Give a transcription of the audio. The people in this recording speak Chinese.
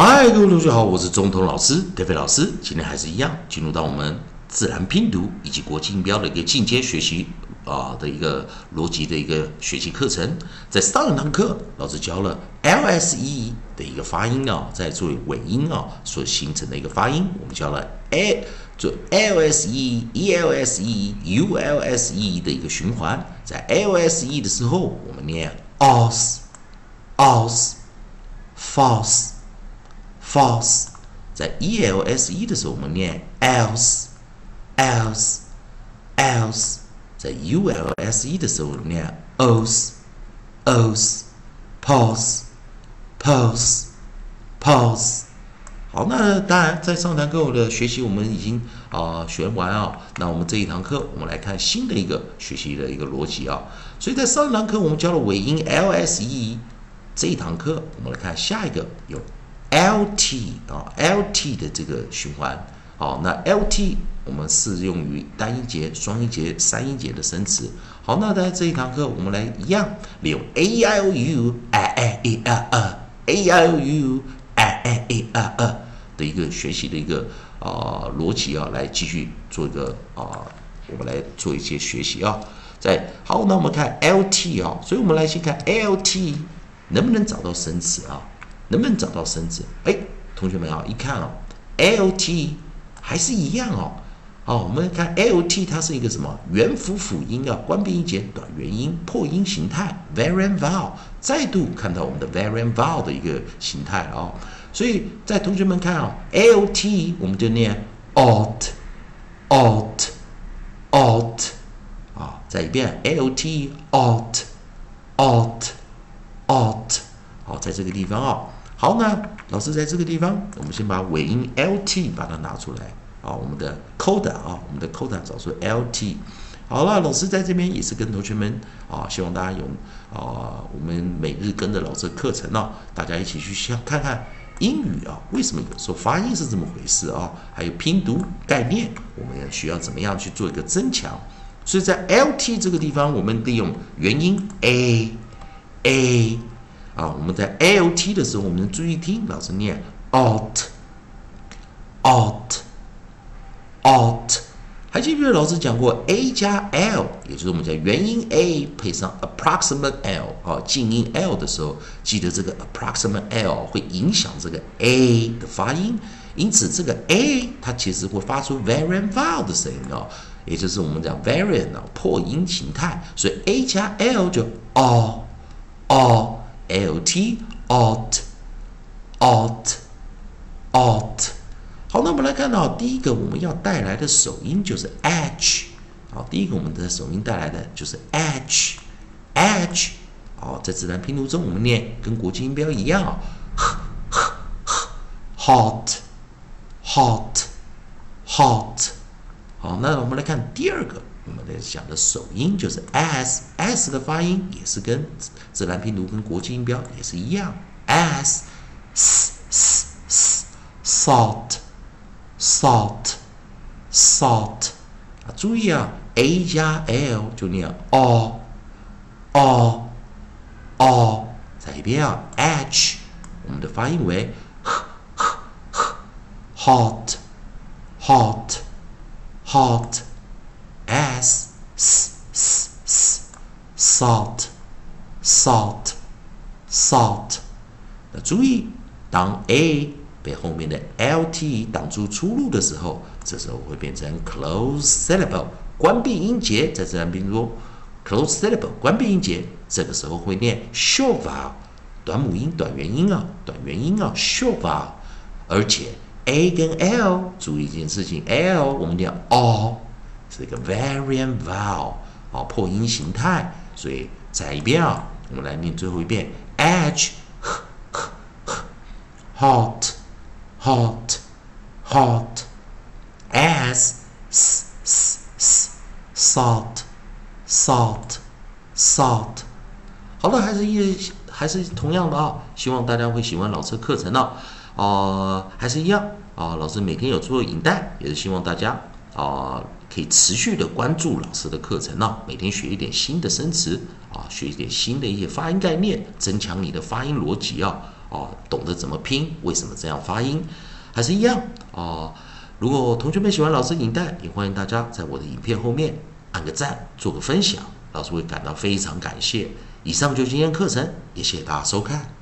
嗨，各位同学好，我是中通老师德飞老师。今天还是一样，进入到我们自然拼读以及国际音标的一个进阶学习啊的一个逻辑的一个学习课程。在上一堂课，老师教了 LSE 的一个发音啊，在作为尾音啊所形成的一个发音，我们教了 A 做 LSE、ELSE、ULSE 的一个循环。在 LSE 的时候，我们念 os、os、false。false，在 e l s e 的时候，我们念 else，else，else，在 u l s e 的时候，我们念 ose，ose，pause，pause，pause。好，那当然，在上堂课的学习，我们已经啊学完啊。那我们这一堂课，我们来看新的一个学习的一个逻辑啊。所以在上一堂课，我们教了尾音 l s e，这一堂课，我们来看下一个有。Lt 啊，lt 的这个循环，好，那 lt 我们适用于单音节、双音节、三音节的生词。好，那在这一堂课，我们来一样利用 a i o u a i e a a a i o u a i e a a 的一个学习的一个啊逻辑啊，来继续做一个啊，我们来做一些学习啊。在好，那我们看 lt 啊，所以我们来先看 lt 能不能找到生词啊？能不能找到生字？哎，同学们啊，一看哦，L T 还是一样哦。好，我们看 L T，它是一个什么？元辅辅音啊，关闭音节，短元音，破音形态 v a r i a n vowel。再度看到我们的 v a r i a n vowel 的一个形态啊。所以在同学们看啊，L T 我们就念 alt，alt，alt。啊，再一遍，L T alt，alt，alt。在这个地方啊。好，那老师在这个地方，我们先把尾音 lt 把它拿出来啊，我们的 coda 啊，我们的 coda 找出 lt。好了，老师在这边也是跟同学们啊，希望大家有啊，我们每日跟着老师的课程呢，大家一起去想看看英语啊，为什么有时候发音是这么回事啊？还有拼读概念，我们要需要怎么样去做一个增强？所以在 lt 这个地方，我们利用元音 a a。啊，我们在 alt 的时候，我们注意听，老师念 alt，alt，alt。还记不记得老师讲过 A 加 L，也就是我们讲元音 A 配上 approximate L，啊，静音 L 的时候，记得这个 approximate L 会影响这个 A 的发音，因此这个 A 它其实会发出 variant vowel 的声音哦，也就是我们讲 variant 破音形态，所以 A 加 L 就哦哦 lt, alt, alt, alt。好，那我们来看到第一个我们要带来的首音就是 h。好，第一个我们的首音带来的就是 h, h。好，在自然拼读中我们念跟国际音标一样，hot, hot, hot。好，那我们来看第二个。我们在讲的首音就是 s，s 的发音也是跟自然拼读跟国际音标也是一样，s，s，s，salt，salt，salt，啊，注意啊，a 加 l 就念 o，o，o，再一遍啊，h，我们的发音为 h，h，hot，hot，hot s s s salt salt salt。那注意，当 a 被后面的 lt 挡住出路的时候，这时候会变成 close syllable，关闭音节。在自然拼读，close syllable 关闭音节，这个时候会念 short vowel，短母音、短元音啊，短元音啊，short vowel。而且 a 跟 l，注意一件事情，l 我们念 all。是一个 variant vowel 啊，破音形态，所以再一遍啊，我们来念最后一遍：edge，hot hot hot s s s salt salt salt。好了，还是一还是同样的啊，希望大家会喜欢老师课程呢。哦，还是一样啊，老师每天有做影带，也是希望大家啊。可以持续的关注老师的课程呢，每天学一点新的生词啊，学一点新的一些发音概念，增强你的发音逻辑啊。啊，懂得怎么拼，为什么这样发音，还是一样啊。如果同学们喜欢老师影带，也欢迎大家在我的影片后面按个赞，做个分享，老师会感到非常感谢。以上就是今天课程，也谢谢大家收看。